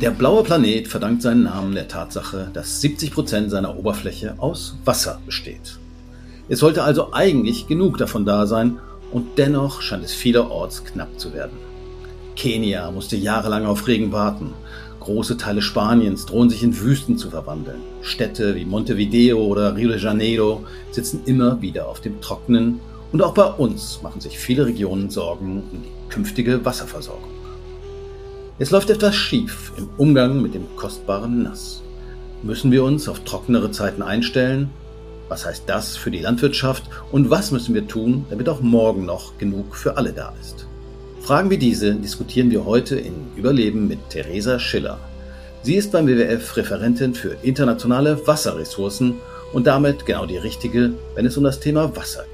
Der blaue Planet verdankt seinen Namen der Tatsache, dass 70 Prozent seiner Oberfläche aus Wasser besteht. Es sollte also eigentlich genug davon da sein und dennoch scheint es vielerorts knapp zu werden. Kenia musste jahrelang auf Regen warten. Große Teile Spaniens drohen sich in Wüsten zu verwandeln. Städte wie Montevideo oder Rio de Janeiro sitzen immer wieder auf dem Trockenen und auch bei uns machen sich viele Regionen Sorgen um die künftige Wasserversorgung. Es läuft etwas schief im Umgang mit dem kostbaren Nass. Müssen wir uns auf trockenere Zeiten einstellen? Was heißt das für die Landwirtschaft und was müssen wir tun, damit auch morgen noch genug für alle da ist? Fragen wie diese diskutieren wir heute in Überleben mit Theresa Schiller. Sie ist beim WWF Referentin für internationale Wasserressourcen und damit genau die richtige, wenn es um das Thema Wasser geht.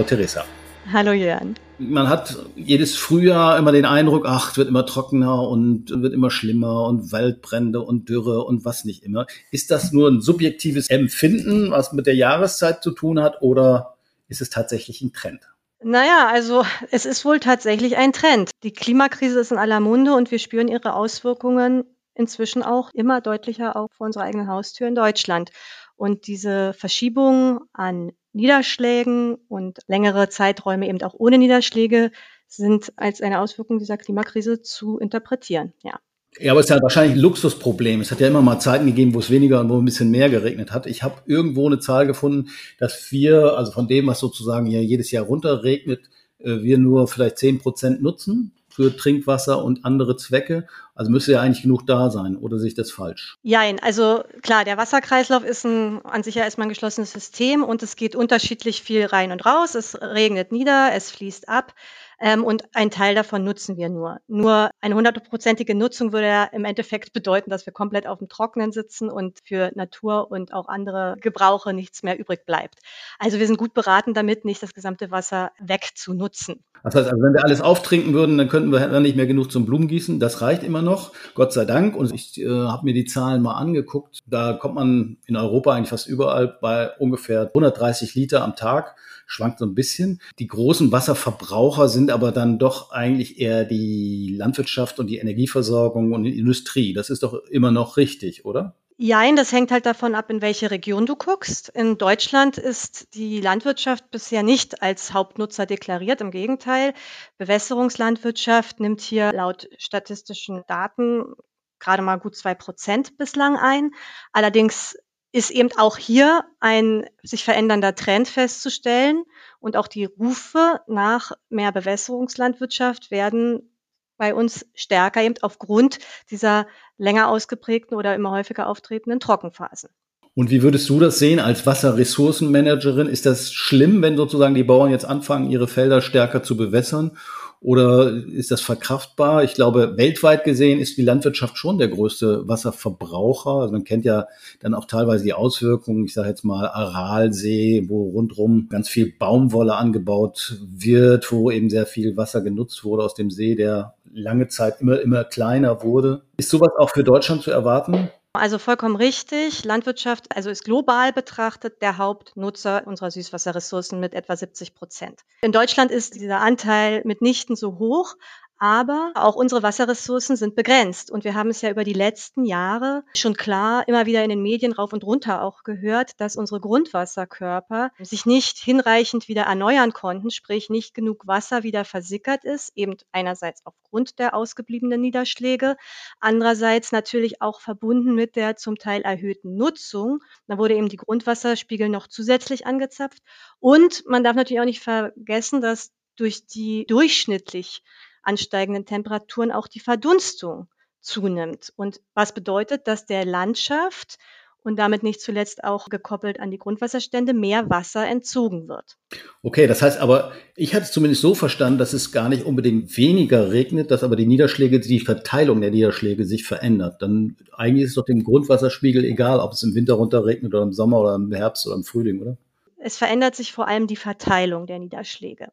Hallo Theresa. Hallo Jörn. Man hat jedes Frühjahr immer den Eindruck, ach, es wird immer trockener und wird immer schlimmer und Waldbrände und Dürre und was nicht immer. Ist das nur ein subjektives Empfinden, was mit der Jahreszeit zu tun hat oder ist es tatsächlich ein Trend? Naja, also es ist wohl tatsächlich ein Trend. Die Klimakrise ist in aller Munde und wir spüren ihre Auswirkungen inzwischen auch immer deutlicher auch vor unserer eigenen Haustür in Deutschland. Und diese Verschiebung an Niederschlägen und längere Zeiträume eben auch ohne Niederschläge sind als eine Auswirkung dieser Klimakrise zu interpretieren, ja. Ja, aber es ist ja wahrscheinlich ein Luxusproblem. Es hat ja immer mal Zeiten gegeben, wo es weniger und wo ein bisschen mehr geregnet hat. Ich habe irgendwo eine Zahl gefunden, dass wir, also von dem, was sozusagen hier jedes Jahr runterregnet, äh, wir nur vielleicht zehn Prozent nutzen für Trinkwasser und andere Zwecke. Also müsste ja eigentlich genug da sein, oder sehe ich das falsch? Jein, also klar, der Wasserkreislauf ist ein, an sich ja erstmal ein geschlossenes System und es geht unterschiedlich viel rein und raus. Es regnet nieder, es fließt ab. Ähm, und ein Teil davon nutzen wir nur. Nur eine hundertprozentige Nutzung würde ja im Endeffekt bedeuten, dass wir komplett auf dem Trockenen sitzen und für Natur und auch andere Gebrauche nichts mehr übrig bleibt. Also wir sind gut beraten damit, nicht das gesamte Wasser wegzunutzen. Das heißt, also wenn wir alles auftrinken würden, dann könnten wir nicht mehr genug zum Blumengießen. Das reicht immer noch, Gott sei Dank. Und ich äh, habe mir die Zahlen mal angeguckt. Da kommt man in Europa eigentlich fast überall bei ungefähr 130 Liter am Tag. Schwankt so ein bisschen. Die großen Wasserverbraucher sind aber dann doch eigentlich eher die Landwirtschaft und die Energieversorgung und die Industrie. Das ist doch immer noch richtig, oder? Jein, das hängt halt davon ab, in welche Region du guckst. In Deutschland ist die Landwirtschaft bisher nicht als Hauptnutzer deklariert. Im Gegenteil, Bewässerungslandwirtschaft nimmt hier laut statistischen Daten gerade mal gut zwei Prozent bislang ein. Allerdings ist eben auch hier ein sich verändernder Trend festzustellen und auch die Rufe nach mehr Bewässerungslandwirtschaft werden bei uns stärker eben aufgrund dieser länger ausgeprägten oder immer häufiger auftretenden Trockenphasen. Und wie würdest du das sehen als Wasserressourcenmanagerin? Ist das schlimm, wenn sozusagen die Bauern jetzt anfangen, ihre Felder stärker zu bewässern? Oder ist das verkraftbar? Ich glaube, weltweit gesehen ist die Landwirtschaft schon der größte Wasserverbraucher. Also man kennt ja dann auch teilweise die Auswirkungen, ich sage jetzt mal Aralsee, wo rundrum ganz viel Baumwolle angebaut wird, wo eben sehr viel Wasser genutzt wurde aus dem See, der lange Zeit immer, immer kleiner wurde. Ist sowas auch für Deutschland zu erwarten? Also vollkommen richtig. Landwirtschaft, also ist global betrachtet der Hauptnutzer unserer Süßwasserressourcen mit etwa 70 Prozent. In Deutschland ist dieser Anteil mitnichten so hoch, aber auch unsere Wasserressourcen sind begrenzt. Und wir haben es ja über die letzten Jahre schon klar immer wieder in den Medien rauf und runter auch gehört, dass unsere Grundwasserkörper sich nicht hinreichend wieder erneuern konnten, sprich nicht genug Wasser wieder versickert ist, eben einerseits aufgrund der ausgebliebenen Niederschläge, andererseits natürlich auch verbunden mit der zum Teil erhöhten Nutzung. Da wurde eben die Grundwasserspiegel noch zusätzlich angezapft. Und man darf natürlich auch nicht vergessen, dass durch die durchschnittlich ansteigenden Temperaturen auch die Verdunstung zunimmt. Und was bedeutet, dass der Landschaft und damit nicht zuletzt auch gekoppelt an die Grundwasserstände mehr Wasser entzogen wird. Okay, das heißt aber, ich hatte es zumindest so verstanden, dass es gar nicht unbedingt weniger regnet, dass aber die Niederschläge, die Verteilung der Niederschläge sich verändert. Dann eigentlich ist es doch dem Grundwasserspiegel egal, ob es im Winter runterregnet oder im Sommer oder im Herbst oder im Frühling, oder? Es verändert sich vor allem die Verteilung der Niederschläge.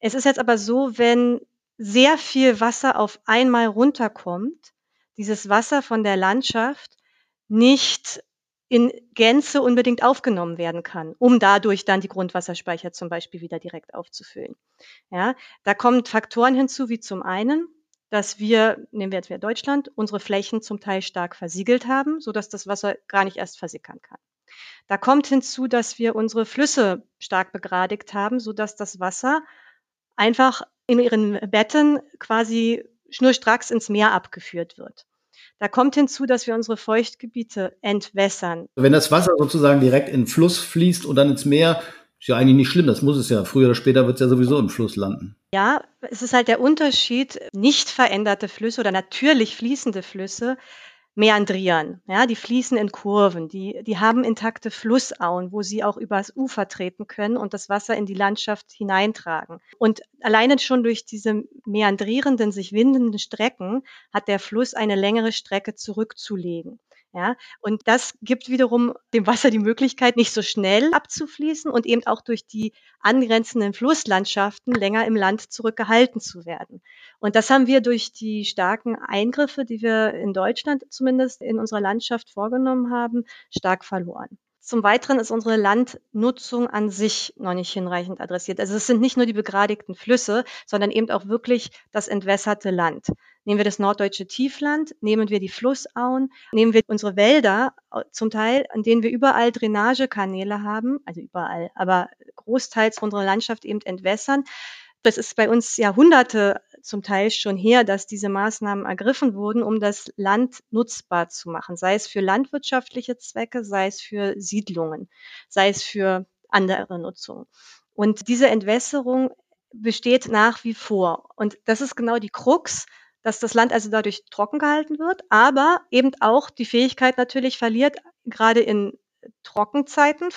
Es ist jetzt aber so, wenn sehr viel Wasser auf einmal runterkommt, dieses Wasser von der Landschaft nicht in Gänze unbedingt aufgenommen werden kann, um dadurch dann die Grundwasserspeicher zum Beispiel wieder direkt aufzufüllen. Ja, da kommen Faktoren hinzu, wie zum einen, dass wir, nehmen wir jetzt wieder Deutschland, unsere Flächen zum Teil stark versiegelt haben, so dass das Wasser gar nicht erst versickern kann. Da kommt hinzu, dass wir unsere Flüsse stark begradigt haben, so dass das Wasser einfach in ihren Betten quasi schnurstracks ins Meer abgeführt wird. Da kommt hinzu, dass wir unsere Feuchtgebiete entwässern. Wenn das Wasser sozusagen direkt in den Fluss fließt und dann ins Meer, ist ja eigentlich nicht schlimm, das muss es ja. Früher oder später wird es ja sowieso im Fluss landen. Ja, es ist halt der Unterschied, nicht veränderte Flüsse oder natürlich fließende Flüsse meandrieren. Ja, die fließen in Kurven, die, die haben intakte Flussauen, wo sie auch übers Ufer treten können und das Wasser in die Landschaft hineintragen. Und alleine schon durch diese meandrierenden, sich windenden Strecken hat der Fluss eine längere Strecke zurückzulegen. Ja, und das gibt wiederum dem Wasser die Möglichkeit, nicht so schnell abzufließen und eben auch durch die angrenzenden Flusslandschaften länger im Land zurückgehalten zu werden. Und das haben wir durch die starken Eingriffe, die wir in Deutschland zumindest in unserer Landschaft vorgenommen haben, stark verloren. Zum Weiteren ist unsere Landnutzung an sich noch nicht hinreichend adressiert. Also es sind nicht nur die begradigten Flüsse, sondern eben auch wirklich das entwässerte Land. Nehmen wir das norddeutsche Tiefland, nehmen wir die Flussauen, nehmen wir unsere Wälder zum Teil, an denen wir überall Drainagekanäle haben, also überall, aber großteils unserer Landschaft eben entwässern. Das ist bei uns Jahrhunderte zum Teil schon her, dass diese Maßnahmen ergriffen wurden, um das Land nutzbar zu machen, sei es für landwirtschaftliche Zwecke, sei es für Siedlungen, sei es für andere Nutzungen. Und diese Entwässerung besteht nach wie vor. Und das ist genau die Krux, dass das Land also dadurch trocken gehalten wird, aber eben auch die Fähigkeit natürlich verliert, gerade in Trockenzeiten,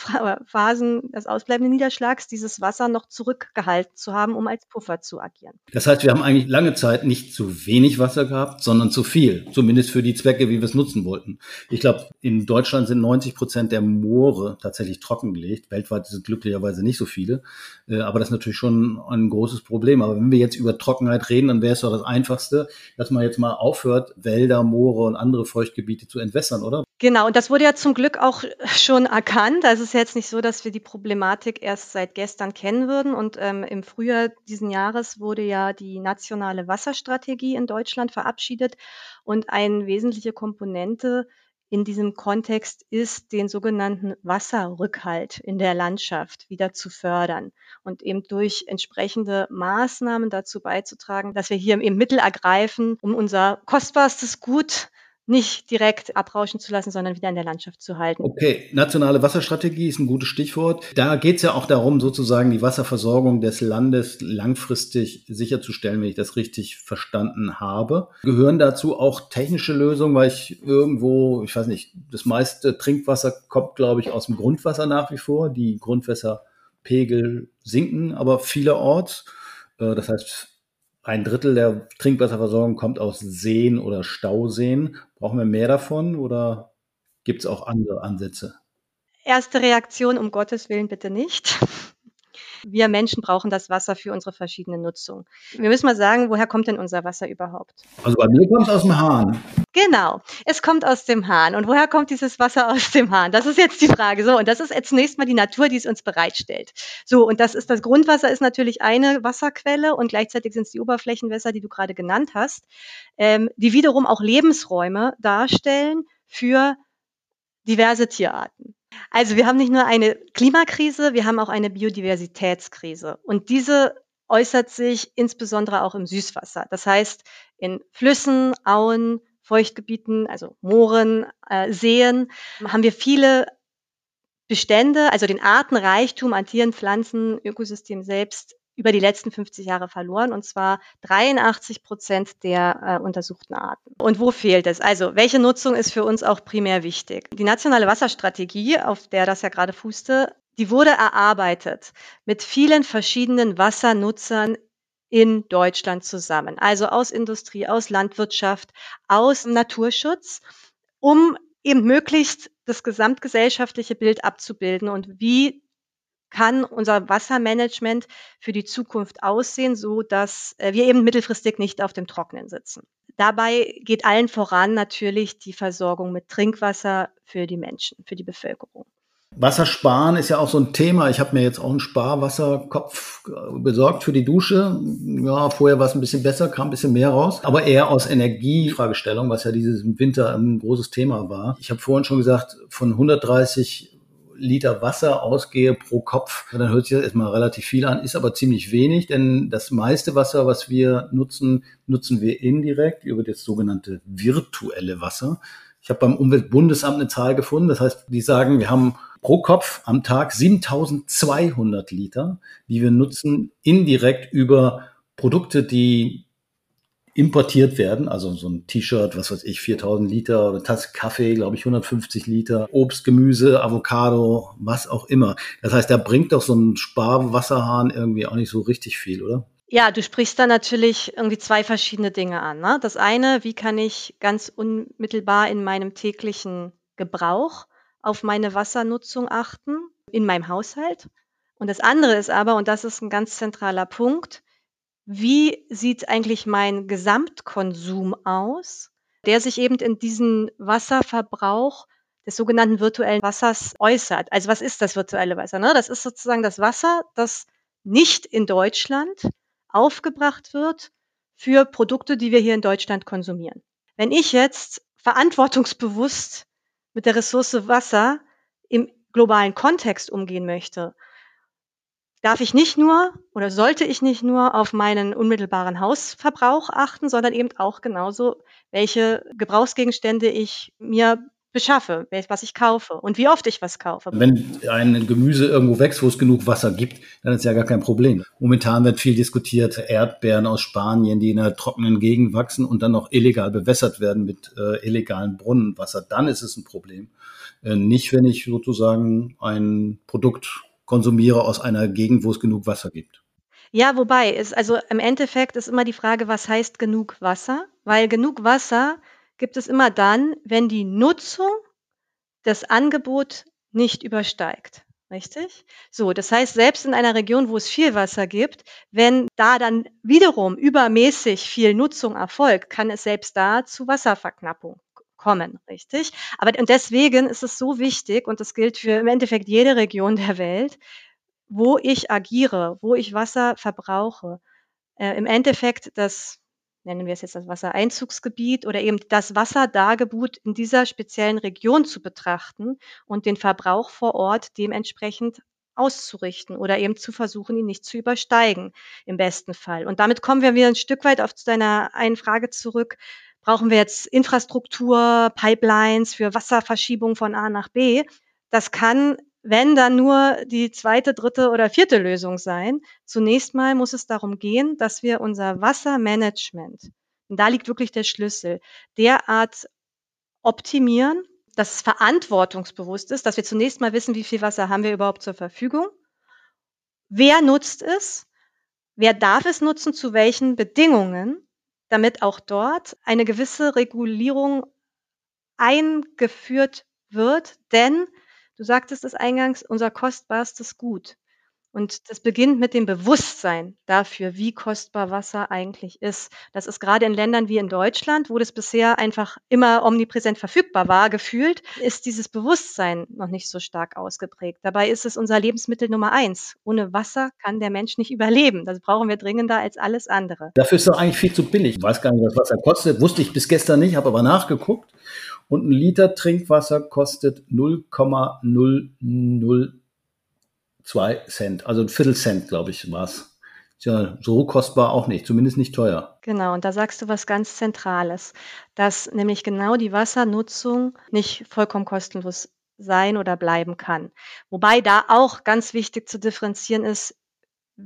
Phasen des ausbleibenden Niederschlags, dieses Wasser noch zurückgehalten zu haben, um als Puffer zu agieren. Das heißt, wir haben eigentlich lange Zeit nicht zu wenig Wasser gehabt, sondern zu viel, zumindest für die Zwecke, wie wir es nutzen wollten. Ich glaube, in Deutschland sind 90 Prozent der Moore tatsächlich trockengelegt. Weltweit sind glücklicherweise nicht so viele, äh, aber das ist natürlich schon ein großes Problem. Aber wenn wir jetzt über Trockenheit reden, dann wäre es doch das Einfachste, dass man jetzt mal aufhört, Wälder, Moore und andere Feuchtgebiete zu entwässern, oder? Genau, und das wurde ja zum Glück auch schon erkannt. Also es ist jetzt nicht so, dass wir die Problematik erst seit gestern kennen würden. Und ähm, im Frühjahr diesen Jahres wurde ja die nationale Wasserstrategie in Deutschland verabschiedet. Und eine wesentliche Komponente in diesem Kontext ist, den sogenannten Wasserrückhalt in der Landschaft wieder zu fördern und eben durch entsprechende Maßnahmen dazu beizutragen, dass wir hier eben Mittel ergreifen, um unser kostbarstes Gut nicht direkt abrauschen zu lassen, sondern wieder in der Landschaft zu halten. Okay, nationale Wasserstrategie ist ein gutes Stichwort. Da geht es ja auch darum, sozusagen die Wasserversorgung des Landes langfristig sicherzustellen, wenn ich das richtig verstanden habe. Gehören dazu auch technische Lösungen, weil ich irgendwo, ich weiß nicht, das meiste Trinkwasser kommt, glaube ich, aus dem Grundwasser nach wie vor. Die Grundwasserpegel sinken aber vielerorts. Äh, das heißt, ein Drittel der Trinkwasserversorgung kommt aus Seen oder Stauseen. Brauchen wir mehr davon oder gibt es auch andere Ansätze? Erste Reaktion, um Gottes Willen bitte nicht. Wir Menschen brauchen das Wasser für unsere verschiedenen Nutzungen. Wir müssen mal sagen, woher kommt denn unser Wasser überhaupt? Also bei mir kommt es aus dem Hahn. Genau, es kommt aus dem Hahn. Und woher kommt dieses Wasser aus dem Hahn? Das ist jetzt die Frage. So, und das ist jetzt zunächst mal die Natur, die es uns bereitstellt. So, und das ist das Grundwasser ist natürlich eine Wasserquelle und gleichzeitig sind es die Oberflächenwässer, die du gerade genannt hast, ähm, die wiederum auch Lebensräume darstellen für diverse Tierarten. Also wir haben nicht nur eine Klimakrise, wir haben auch eine Biodiversitätskrise. Und diese äußert sich insbesondere auch im Süßwasser. Das heißt, in Flüssen, Auen, Feuchtgebieten, also Mooren, äh, Seen, haben wir viele Bestände, also den Artenreichtum an Tieren, Pflanzen, Ökosystem selbst über die letzten 50 Jahre verloren, und zwar 83 Prozent der äh, untersuchten Arten. Und wo fehlt es? Also, welche Nutzung ist für uns auch primär wichtig? Die nationale Wasserstrategie, auf der das ja gerade fußte, die wurde erarbeitet mit vielen verschiedenen Wassernutzern in Deutschland zusammen. Also aus Industrie, aus Landwirtschaft, aus Naturschutz, um eben möglichst das gesamtgesellschaftliche Bild abzubilden und wie kann unser Wassermanagement für die Zukunft aussehen, so dass äh, wir eben mittelfristig nicht auf dem Trockenen sitzen. Dabei geht allen voran natürlich die Versorgung mit Trinkwasser für die Menschen, für die Bevölkerung. Wassersparen ist ja auch so ein Thema. Ich habe mir jetzt auch einen Sparwasserkopf besorgt für die Dusche. Ja, vorher war es ein bisschen besser, kam ein bisschen mehr raus, aber eher aus Energiefragestellung, was ja dieses Winter ein großes Thema war. Ich habe vorhin schon gesagt, von 130 Liter Wasser ausgehe pro Kopf, dann hört sich das erstmal relativ viel an, ist aber ziemlich wenig, denn das meiste Wasser, was wir nutzen, nutzen wir indirekt über das sogenannte virtuelle Wasser. Ich habe beim Umweltbundesamt eine Zahl gefunden, das heißt, die sagen, wir haben pro Kopf am Tag 7200 Liter, die wir nutzen indirekt über Produkte, die importiert werden, also so ein T-Shirt, was weiß ich, 4000 Liter, eine Tasse Kaffee, glaube ich, 150 Liter, Obst, Gemüse, Avocado, was auch immer. Das heißt, da bringt doch so ein Sparwasserhahn irgendwie auch nicht so richtig viel, oder? Ja, du sprichst da natürlich irgendwie zwei verschiedene Dinge an. Ne? Das eine, wie kann ich ganz unmittelbar in meinem täglichen Gebrauch auf meine Wassernutzung achten in meinem Haushalt. Und das andere ist aber, und das ist ein ganz zentraler Punkt, wie sieht eigentlich mein Gesamtkonsum aus, der sich eben in diesen Wasserverbrauch des sogenannten virtuellen Wassers äußert. Also was ist das virtuelle Wasser? Ne? Das ist sozusagen das Wasser, das nicht in Deutschland aufgebracht wird für Produkte, die wir hier in Deutschland konsumieren. Wenn ich jetzt verantwortungsbewusst mit der Ressource Wasser im globalen Kontext umgehen möchte, darf ich nicht nur oder sollte ich nicht nur auf meinen unmittelbaren Hausverbrauch achten, sondern eben auch genauso, welche Gebrauchsgegenstände ich mir beschaffe, was ich kaufe und wie oft ich was kaufe. Wenn ein Gemüse irgendwo wächst, wo es genug Wasser gibt, dann ist ja gar kein Problem. Momentan wird viel diskutiert, Erdbeeren aus Spanien, die in einer trockenen Gegend wachsen und dann noch illegal bewässert werden mit äh, illegalen Brunnenwasser. Dann ist es ein Problem. Äh, nicht, wenn ich sozusagen ein Produkt konsumiere aus einer Gegend, wo es genug Wasser gibt. Ja, wobei, ist, also im Endeffekt ist immer die Frage, was heißt genug Wasser? Weil genug Wasser gibt es immer dann, wenn die Nutzung das Angebot nicht übersteigt. Richtig? So, das heißt, selbst in einer Region, wo es viel Wasser gibt, wenn da dann wiederum übermäßig viel Nutzung erfolgt, kann es selbst da zu Wasserverknappung kommen, richtig? Aber und deswegen ist es so wichtig und das gilt für im Endeffekt jede Region der Welt, wo ich agiere, wo ich Wasser verbrauche. Äh, Im Endeffekt das nennen wir es jetzt das Wassereinzugsgebiet oder eben das Wasserdargebot in dieser speziellen Region zu betrachten und den Verbrauch vor Ort dementsprechend auszurichten oder eben zu versuchen, ihn nicht zu übersteigen im besten Fall. Und damit kommen wir wieder ein Stück weit auf deiner einen Frage zurück. Brauchen wir jetzt Infrastruktur, Pipelines für Wasserverschiebung von A nach B? Das kann wenn dann nur die zweite, dritte oder vierte Lösung sein. Zunächst mal muss es darum gehen, dass wir unser Wassermanagement, und da liegt wirklich der Schlüssel, derart optimieren, dass es verantwortungsbewusst ist, dass wir zunächst mal wissen, wie viel Wasser haben wir überhaupt zur Verfügung, wer nutzt es, wer darf es nutzen, zu welchen Bedingungen, damit auch dort eine gewisse Regulierung eingeführt wird, denn Du sagtest es eingangs, unser kostbarstes Gut. Und das beginnt mit dem Bewusstsein dafür, wie kostbar Wasser eigentlich ist. Das ist gerade in Ländern wie in Deutschland, wo das bisher einfach immer omnipräsent verfügbar war, gefühlt, ist dieses Bewusstsein noch nicht so stark ausgeprägt. Dabei ist es unser Lebensmittel Nummer eins. Ohne Wasser kann der Mensch nicht überleben. Das brauchen wir dringender als alles andere. Dafür ist es eigentlich viel zu billig. Ich weiß gar nicht, was Wasser kostet. Wusste ich bis gestern nicht, habe aber nachgeguckt. Und ein Liter Trinkwasser kostet 0,002 Cent. Also ein Viertel Cent, glaube ich, war es. Ja, so kostbar auch nicht, zumindest nicht teuer. Genau, und da sagst du was ganz Zentrales, dass nämlich genau die Wassernutzung nicht vollkommen kostenlos sein oder bleiben kann. Wobei da auch ganz wichtig zu differenzieren ist,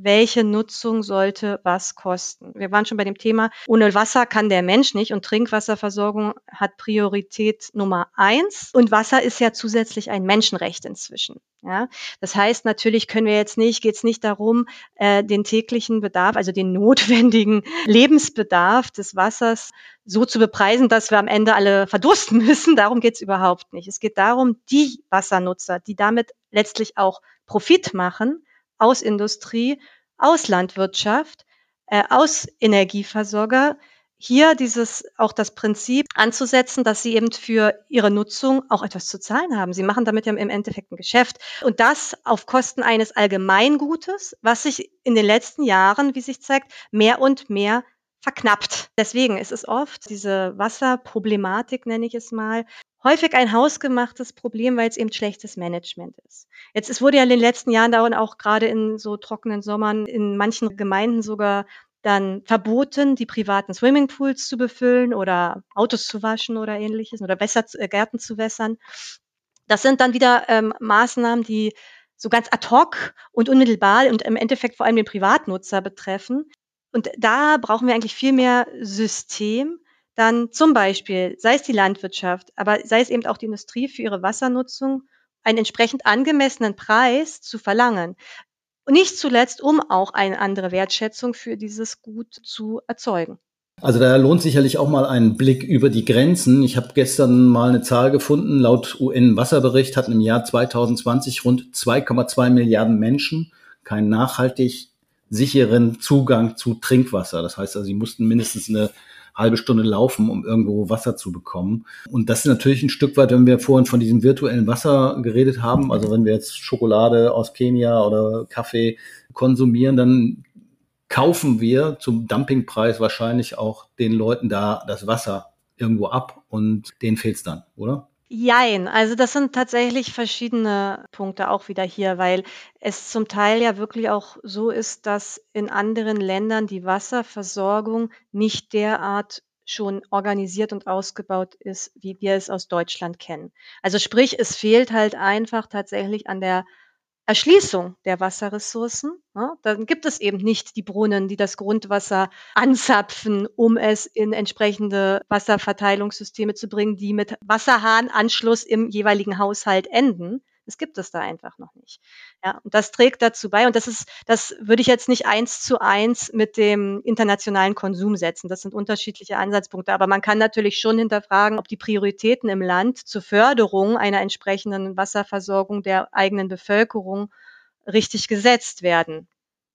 welche Nutzung sollte was kosten. Wir waren schon bei dem Thema, ohne Wasser kann der Mensch nicht und Trinkwasserversorgung hat Priorität Nummer eins. Und Wasser ist ja zusätzlich ein Menschenrecht inzwischen. Ja, das heißt, natürlich können wir jetzt nicht, geht es nicht darum, äh, den täglichen Bedarf, also den notwendigen Lebensbedarf des Wassers so zu bepreisen, dass wir am Ende alle verdursten müssen. Darum geht es überhaupt nicht. Es geht darum, die Wassernutzer, die damit letztlich auch Profit machen, aus Industrie, aus Landwirtschaft, äh, aus Energieversorger, hier dieses auch das Prinzip anzusetzen, dass sie eben für ihre Nutzung auch etwas zu zahlen haben. Sie machen damit ja im Endeffekt ein Geschäft und das auf Kosten eines Allgemeingutes, was sich in den letzten Jahren, wie sich zeigt, mehr und mehr verknappt. Deswegen ist es oft diese Wasserproblematik, nenne ich es mal, häufig ein hausgemachtes Problem, weil es eben schlechtes Management ist. Jetzt es wurde ja in den letzten Jahren da und auch gerade in so trockenen Sommern in manchen Gemeinden sogar dann verboten, die privaten Swimmingpools zu befüllen oder Autos zu waschen oder ähnliches oder Wässer, äh, Gärten zu wässern. Das sind dann wieder ähm, Maßnahmen, die so ganz ad hoc und unmittelbar und im Endeffekt vor allem den Privatnutzer betreffen. Und da brauchen wir eigentlich viel mehr System, dann zum Beispiel, sei es die Landwirtschaft, aber sei es eben auch die Industrie für ihre Wassernutzung, einen entsprechend angemessenen Preis zu verlangen. Nicht zuletzt, um auch eine andere Wertschätzung für dieses Gut zu erzeugen. Also da lohnt sicherlich auch mal ein Blick über die Grenzen. Ich habe gestern mal eine Zahl gefunden. Laut UN-Wasserbericht hatten im Jahr 2020 rund 2,2 Milliarden Menschen keinen nachhaltig sicheren Zugang zu Trinkwasser. Das heißt also, sie mussten mindestens eine halbe Stunde laufen, um irgendwo Wasser zu bekommen. Und das ist natürlich ein Stück weit, wenn wir vorhin von diesem virtuellen Wasser geredet haben, also wenn wir jetzt Schokolade aus Kenia oder Kaffee konsumieren, dann kaufen wir zum Dumpingpreis wahrscheinlich auch den Leuten da das Wasser irgendwo ab und denen fehlt's dann, oder? Jein, also das sind tatsächlich verschiedene Punkte auch wieder hier, weil es zum Teil ja wirklich auch so ist, dass in anderen Ländern die Wasserversorgung nicht derart schon organisiert und ausgebaut ist, wie wir es aus Deutschland kennen. Also sprich, es fehlt halt einfach tatsächlich an der Erschließung der Wasserressourcen, ja, dann gibt es eben nicht die Brunnen, die das Grundwasser anzapfen, um es in entsprechende Wasserverteilungssysteme zu bringen, die mit Wasserhahnanschluss im jeweiligen Haushalt enden. Das gibt es da einfach noch nicht. Ja, und das trägt dazu bei. Und das ist, das würde ich jetzt nicht eins zu eins mit dem internationalen Konsum setzen. Das sind unterschiedliche Ansatzpunkte. Aber man kann natürlich schon hinterfragen, ob die Prioritäten im Land zur Förderung einer entsprechenden Wasserversorgung der eigenen Bevölkerung richtig gesetzt werden.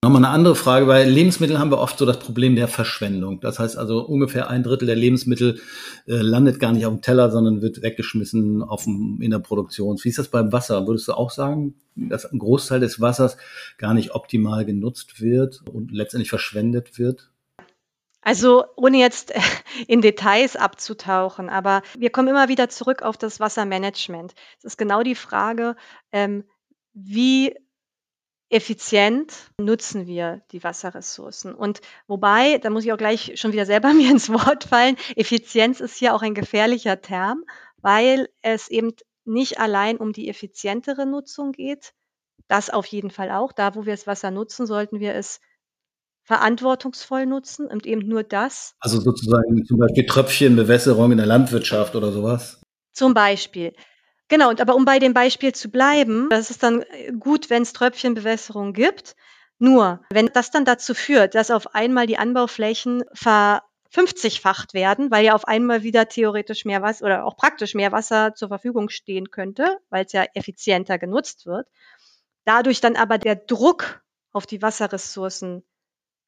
Nochmal eine andere Frage, bei Lebensmitteln haben wir oft so das Problem der Verschwendung. Das heißt also ungefähr ein Drittel der Lebensmittel äh, landet gar nicht auf dem Teller, sondern wird weggeschmissen auf dem, in der Produktion. Wie ist das beim Wasser? Würdest du auch sagen, dass ein Großteil des Wassers gar nicht optimal genutzt wird und letztendlich verschwendet wird? Also ohne jetzt in Details abzutauchen, aber wir kommen immer wieder zurück auf das Wassermanagement. Es ist genau die Frage, ähm, wie effizient nutzen wir die Wasserressourcen. Und wobei, da muss ich auch gleich schon wieder selber mir ins Wort fallen, Effizienz ist hier auch ein gefährlicher Term, weil es eben nicht allein um die effizientere Nutzung geht. Das auf jeden Fall auch. Da, wo wir das Wasser nutzen, sollten wir es verantwortungsvoll nutzen und eben nur das. Also sozusagen zum Beispiel Tröpfchenbewässerung in der Landwirtschaft oder sowas. Zum Beispiel. Genau, und aber um bei dem Beispiel zu bleiben, das ist dann gut, wenn es Tröpfchenbewässerung gibt. Nur, wenn das dann dazu führt, dass auf einmal die Anbauflächen ver 50-facht werden, weil ja auf einmal wieder theoretisch mehr Wasser oder auch praktisch mehr Wasser zur Verfügung stehen könnte, weil es ja effizienter genutzt wird. Dadurch dann aber der Druck auf die Wasserressourcen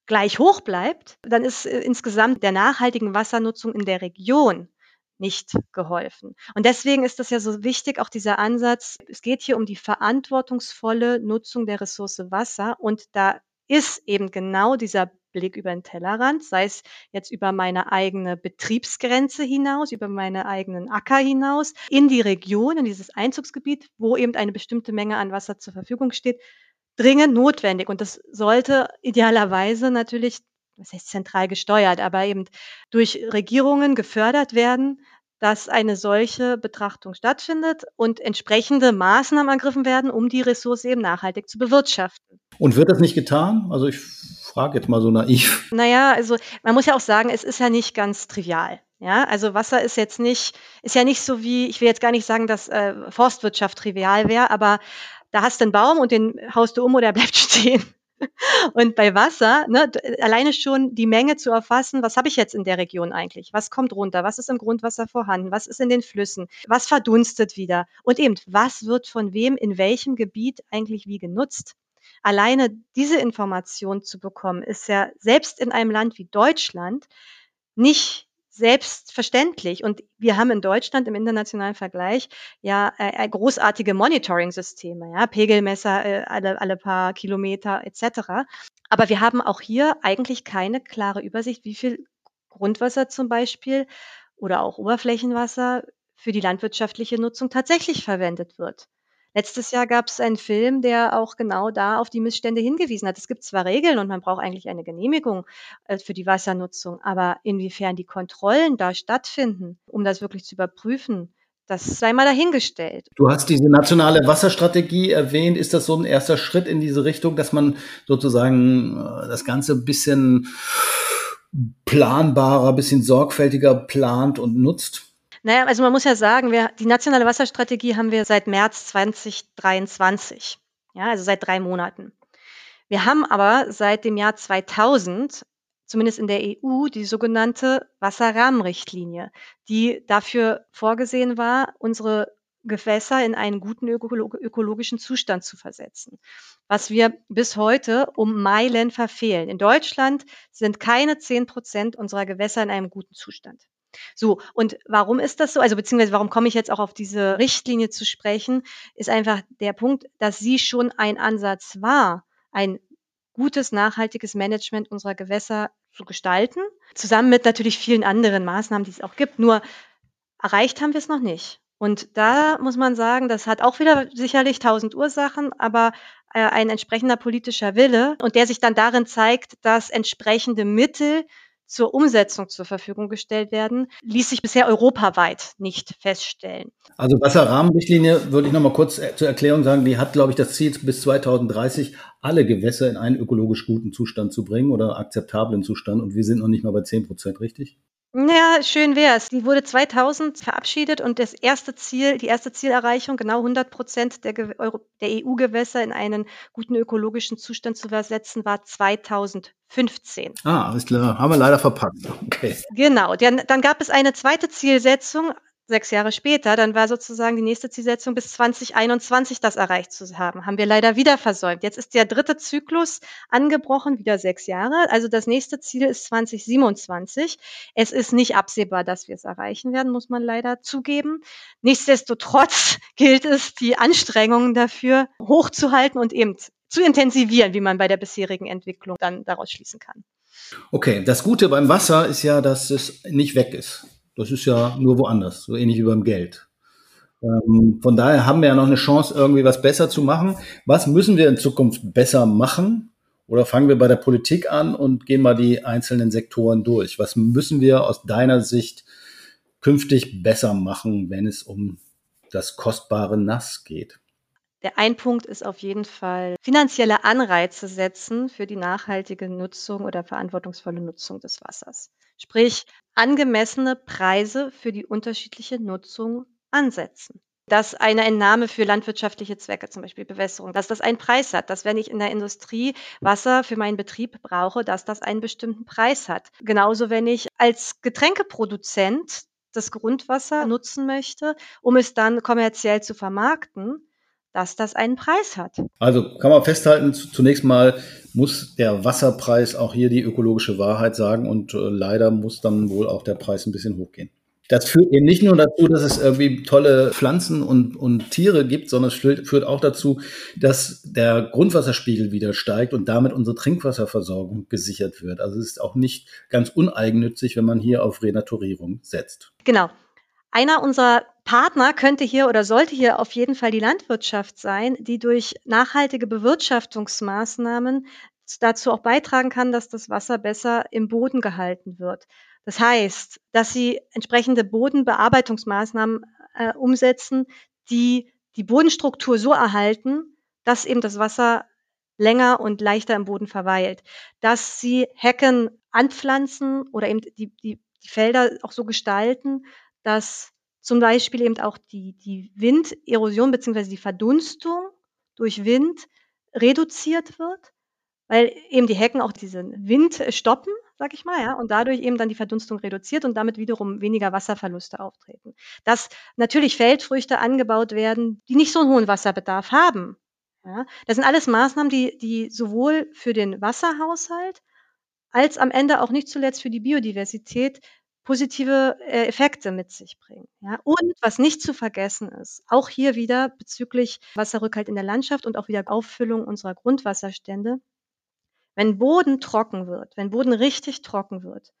gleich hoch bleibt, dann ist äh, insgesamt der nachhaltigen Wassernutzung in der Region nicht geholfen. Und deswegen ist das ja so wichtig, auch dieser Ansatz, es geht hier um die verantwortungsvolle Nutzung der Ressource Wasser und da ist eben genau dieser Blick über den Tellerrand, sei es jetzt über meine eigene Betriebsgrenze hinaus, über meine eigenen Acker hinaus, in die Region, in dieses Einzugsgebiet, wo eben eine bestimmte Menge an Wasser zur Verfügung steht, dringend notwendig. Und das sollte idealerweise natürlich was heißt zentral gesteuert, aber eben durch Regierungen gefördert werden, dass eine solche Betrachtung stattfindet und entsprechende Maßnahmen ergriffen werden, um die Ressource eben nachhaltig zu bewirtschaften. Und wird das nicht getan? Also ich frage jetzt mal so naiv. Naja, also man muss ja auch sagen, es ist ja nicht ganz trivial. Ja, also Wasser ist jetzt nicht, ist ja nicht so wie, ich will jetzt gar nicht sagen, dass äh, Forstwirtschaft trivial wäre, aber da hast du einen Baum und den haust du um oder er bleibt stehen. Und bei Wasser, ne, alleine schon die Menge zu erfassen, was habe ich jetzt in der Region eigentlich? Was kommt runter? Was ist im Grundwasser vorhanden? Was ist in den Flüssen? Was verdunstet wieder? Und eben, was wird von wem in welchem Gebiet eigentlich wie genutzt? Alleine diese Information zu bekommen, ist ja selbst in einem Land wie Deutschland nicht selbstverständlich. Und wir haben in Deutschland im internationalen Vergleich ja äh, großartige Monitoring-Systeme, ja, Pegelmesser äh, alle, alle paar Kilometer etc. Aber wir haben auch hier eigentlich keine klare Übersicht, wie viel Grundwasser zum Beispiel oder auch Oberflächenwasser für die landwirtschaftliche Nutzung tatsächlich verwendet wird. Letztes Jahr gab es einen Film, der auch genau da auf die Missstände hingewiesen hat. Es gibt zwar Regeln und man braucht eigentlich eine Genehmigung äh, für die Wassernutzung, aber inwiefern die Kontrollen da stattfinden, um das wirklich zu überprüfen, das sei mal dahingestellt. Du hast diese nationale Wasserstrategie erwähnt. Ist das so ein erster Schritt in diese Richtung, dass man sozusagen äh, das Ganze ein bisschen planbarer, ein bisschen sorgfältiger plant und nutzt? Naja, also man muss ja sagen, wir, die nationale Wasserstrategie haben wir seit März 2023. Ja, also seit drei Monaten. Wir haben aber seit dem Jahr 2000, zumindest in der EU, die sogenannte Wasserrahmenrichtlinie, die dafür vorgesehen war, unsere Gewässer in einen guten ökologischen Zustand zu versetzen. Was wir bis heute um Meilen verfehlen. In Deutschland sind keine zehn Prozent unserer Gewässer in einem guten Zustand. So, und warum ist das so? Also beziehungsweise warum komme ich jetzt auch auf diese Richtlinie zu sprechen, ist einfach der Punkt, dass sie schon ein Ansatz war, ein gutes, nachhaltiges Management unserer Gewässer zu gestalten, zusammen mit natürlich vielen anderen Maßnahmen, die es auch gibt. Nur erreicht haben wir es noch nicht. Und da muss man sagen, das hat auch wieder sicherlich tausend Ursachen, aber äh, ein entsprechender politischer Wille und der sich dann darin zeigt, dass entsprechende Mittel zur Umsetzung zur Verfügung gestellt werden, ließ sich bisher europaweit nicht feststellen. Also Wasserrahmenrichtlinie würde ich noch mal kurz zur Erklärung sagen, die hat, glaube ich, das Ziel, bis 2030 alle Gewässer in einen ökologisch guten Zustand zu bringen oder akzeptablen Zustand. Und wir sind noch nicht mal bei 10 Prozent, richtig? Ja, schön wär's. Die wurde 2000 verabschiedet und das erste Ziel, die erste Zielerreichung, genau 100 Prozent der, der EU-Gewässer in einen guten ökologischen Zustand zu versetzen, war 2015. Ah, alles klar. Haben wir leider verpackt. Okay. Genau. Dann, dann gab es eine zweite Zielsetzung, sechs Jahre später, dann war sozusagen die nächste Zielsetzung bis 2021 das erreicht zu haben. Haben wir leider wieder versäumt. Jetzt ist der dritte Zyklus angebrochen, wieder sechs Jahre. Also das nächste Ziel ist 2027. Es ist nicht absehbar, dass wir es erreichen werden, muss man leider zugeben. Nichtsdestotrotz gilt es, die Anstrengungen dafür hochzuhalten und eben zu intensivieren, wie man bei der bisherigen Entwicklung dann daraus schließen kann. Okay, das Gute beim Wasser ist ja, dass es nicht weg ist. Das ist ja nur woanders, so ähnlich wie beim Geld. Ähm, von daher haben wir ja noch eine Chance, irgendwie was besser zu machen. Was müssen wir in Zukunft besser machen? Oder fangen wir bei der Politik an und gehen mal die einzelnen Sektoren durch? Was müssen wir aus deiner Sicht künftig besser machen, wenn es um das kostbare Nass geht? Der ein Punkt ist auf jeden Fall finanzielle Anreize setzen für die nachhaltige Nutzung oder verantwortungsvolle Nutzung des Wassers. Sprich, angemessene Preise für die unterschiedliche Nutzung ansetzen. Dass eine Entnahme für landwirtschaftliche Zwecke, zum Beispiel Bewässerung, dass das einen Preis hat, dass wenn ich in der Industrie Wasser für meinen Betrieb brauche, dass das einen bestimmten Preis hat. Genauso, wenn ich als Getränkeproduzent das Grundwasser nutzen möchte, um es dann kommerziell zu vermarkten, dass das einen Preis hat. Also kann man festhalten, zunächst mal muss der Wasserpreis auch hier die ökologische Wahrheit sagen und äh, leider muss dann wohl auch der Preis ein bisschen hochgehen. Das führt eben nicht nur dazu, dass es irgendwie tolle Pflanzen und, und Tiere gibt, sondern es führt auch dazu, dass der Grundwasserspiegel wieder steigt und damit unsere Trinkwasserversorgung gesichert wird. Also es ist auch nicht ganz uneigennützig, wenn man hier auf Renaturierung setzt. Genau. Einer unserer Partner könnte hier oder sollte hier auf jeden Fall die Landwirtschaft sein, die durch nachhaltige Bewirtschaftungsmaßnahmen dazu auch beitragen kann, dass das Wasser besser im Boden gehalten wird. Das heißt, dass sie entsprechende Bodenbearbeitungsmaßnahmen äh, umsetzen, die die Bodenstruktur so erhalten, dass eben das Wasser länger und leichter im Boden verweilt, dass sie Hecken anpflanzen oder eben die, die, die Felder auch so gestalten, dass zum Beispiel eben auch die, die Winderosion bzw. die Verdunstung durch Wind reduziert wird, weil eben die Hecken auch diesen Wind stoppen, sag ich mal, ja, und dadurch eben dann die Verdunstung reduziert und damit wiederum weniger Wasserverluste auftreten. Dass natürlich Feldfrüchte angebaut werden, die nicht so einen hohen Wasserbedarf haben. Ja. Das sind alles Maßnahmen, die, die sowohl für den Wasserhaushalt als am Ende auch nicht zuletzt für die Biodiversität positive äh, Effekte mit sich bringen. Ja. Und was nicht zu vergessen ist, auch hier wieder bezüglich Wasserrückhalt in der Landschaft und auch wieder Auffüllung unserer Grundwasserstände, wenn Boden trocken wird, wenn Boden richtig trocken wird,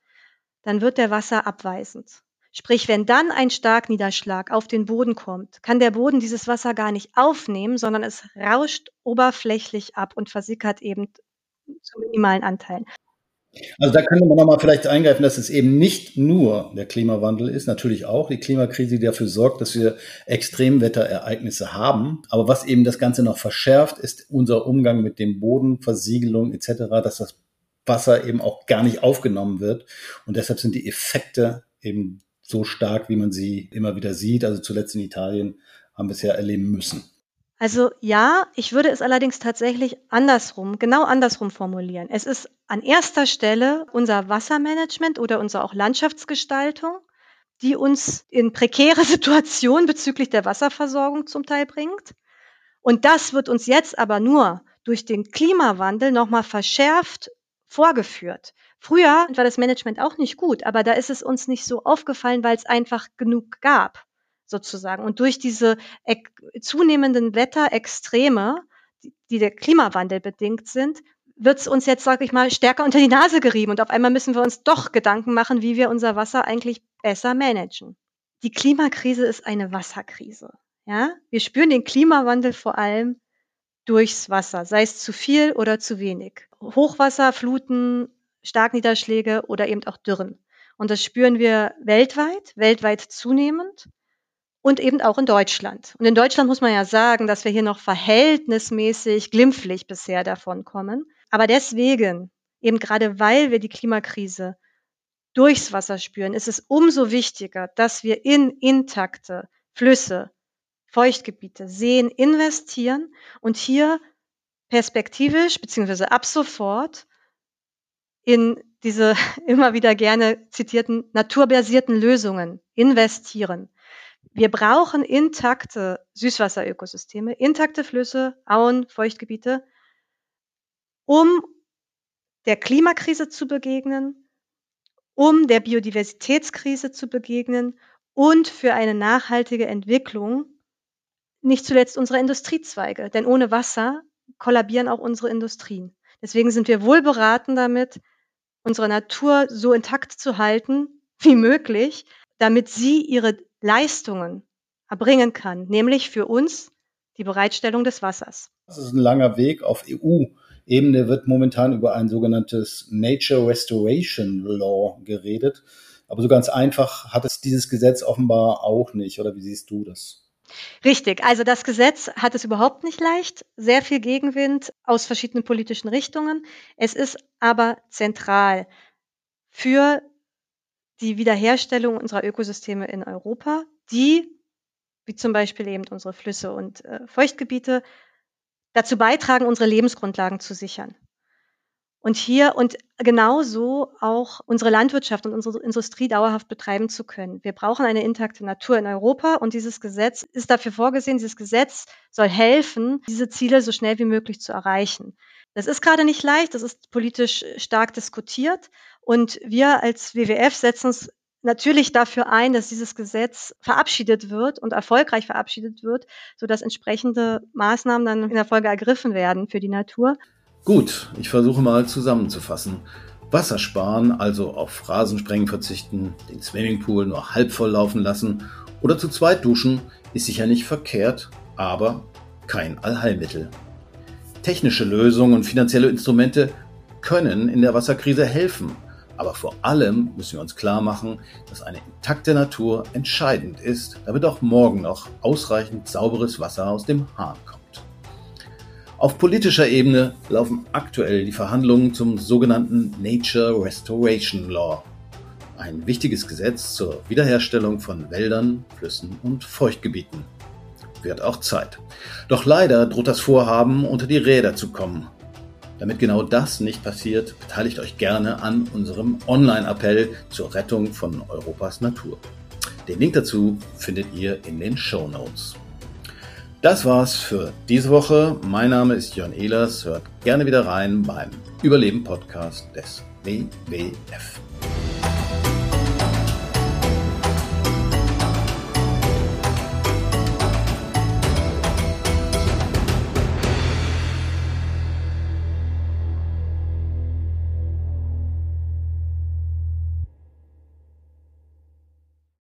dann wird der Wasser abweisend. Sprich, wenn dann ein Starkniederschlag auf den Boden kommt, kann der Boden dieses Wasser gar nicht aufnehmen, sondern es rauscht oberflächlich ab und versickert eben zu minimalen Anteilen. Also da könnte man nochmal vielleicht eingreifen, dass es eben nicht nur der Klimawandel ist, natürlich auch die Klimakrise, die dafür sorgt, dass wir Extremwetterereignisse haben. Aber was eben das Ganze noch verschärft, ist unser Umgang mit dem Boden, Versiegelung etc., dass das Wasser eben auch gar nicht aufgenommen wird. Und deshalb sind die Effekte eben so stark, wie man sie immer wieder sieht. Also zuletzt in Italien haben wir es ja erleben müssen. Also ja, ich würde es allerdings tatsächlich andersrum, genau andersrum formulieren. Es ist an erster Stelle unser Wassermanagement oder unsere auch Landschaftsgestaltung, die uns in prekäre Situationen bezüglich der Wasserversorgung zum Teil bringt. Und das wird uns jetzt aber nur durch den Klimawandel nochmal verschärft vorgeführt. Früher war das Management auch nicht gut, aber da ist es uns nicht so aufgefallen, weil es einfach genug gab sozusagen. Und durch diese zunehmenden Wetterextreme, die der Klimawandel bedingt sind, wird es uns jetzt, sage ich mal, stärker unter die Nase gerieben. Und auf einmal müssen wir uns doch Gedanken machen, wie wir unser Wasser eigentlich besser managen. Die Klimakrise ist eine Wasserkrise. Ja, wir spüren den Klimawandel vor allem durchs Wasser, sei es zu viel oder zu wenig. Hochwasser, Fluten, Starkniederschläge oder eben auch Dürren. Und das spüren wir weltweit, weltweit zunehmend und eben auch in Deutschland. Und in Deutschland muss man ja sagen, dass wir hier noch verhältnismäßig glimpflich bisher davon kommen. Aber deswegen, eben gerade weil wir die Klimakrise durchs Wasser spüren, ist es umso wichtiger, dass wir in intakte Flüsse, Feuchtgebiete, Seen investieren und hier perspektivisch beziehungsweise ab sofort in diese immer wieder gerne zitierten naturbasierten Lösungen investieren. Wir brauchen intakte Süßwasserökosysteme, intakte Flüsse, Auen, Feuchtgebiete, um der Klimakrise zu begegnen, um der Biodiversitätskrise zu begegnen und für eine nachhaltige Entwicklung, nicht zuletzt unserer Industriezweige. Denn ohne Wasser kollabieren auch unsere Industrien. Deswegen sind wir wohl beraten damit, unsere Natur so intakt zu halten wie möglich, damit sie ihre Leistungen erbringen kann, nämlich für uns die Bereitstellung des Wassers. Das ist ein langer Weg. Auf EU-Ebene wird momentan über ein sogenanntes Nature Restoration Law geredet. Aber so ganz einfach hat es dieses Gesetz offenbar auch nicht. Oder wie siehst du das? Richtig. Also das Gesetz hat es überhaupt nicht leicht. Sehr viel Gegenwind aus verschiedenen politischen Richtungen. Es ist aber zentral für die Wiederherstellung unserer Ökosysteme in Europa, die, wie zum Beispiel eben unsere Flüsse und äh, Feuchtgebiete, dazu beitragen, unsere Lebensgrundlagen zu sichern. Und hier und genauso auch unsere Landwirtschaft und unsere Industrie dauerhaft betreiben zu können. Wir brauchen eine intakte Natur in Europa und dieses Gesetz ist dafür vorgesehen, dieses Gesetz soll helfen, diese Ziele so schnell wie möglich zu erreichen. Das ist gerade nicht leicht, das ist politisch stark diskutiert und wir als WWF setzen uns natürlich dafür ein, dass dieses Gesetz verabschiedet wird und erfolgreich verabschiedet wird, sodass entsprechende Maßnahmen dann in der Folge ergriffen werden für die Natur. Gut, ich versuche mal zusammenzufassen. Wasser sparen, also auf Rasensprengen verzichten, den Swimmingpool nur halb voll laufen lassen oder zu zweit duschen, ist sicher nicht verkehrt, aber kein Allheilmittel. Technische Lösungen und finanzielle Instrumente können in der Wasserkrise helfen, aber vor allem müssen wir uns klar machen, dass eine intakte Natur entscheidend ist, damit auch morgen noch ausreichend sauberes Wasser aus dem Hahn kommt. Auf politischer Ebene laufen aktuell die Verhandlungen zum sogenannten Nature Restoration Law, ein wichtiges Gesetz zur Wiederherstellung von Wäldern, Flüssen und Feuchtgebieten. Wird auch Zeit. Doch leider droht das Vorhaben unter die Räder zu kommen. Damit genau das nicht passiert, beteiligt euch gerne an unserem Online-Appell zur Rettung von Europas Natur. Den Link dazu findet ihr in den Show Notes. Das war's für diese Woche. Mein Name ist Jörn Ehlers. Hört gerne wieder rein beim Überleben Podcast des WWF.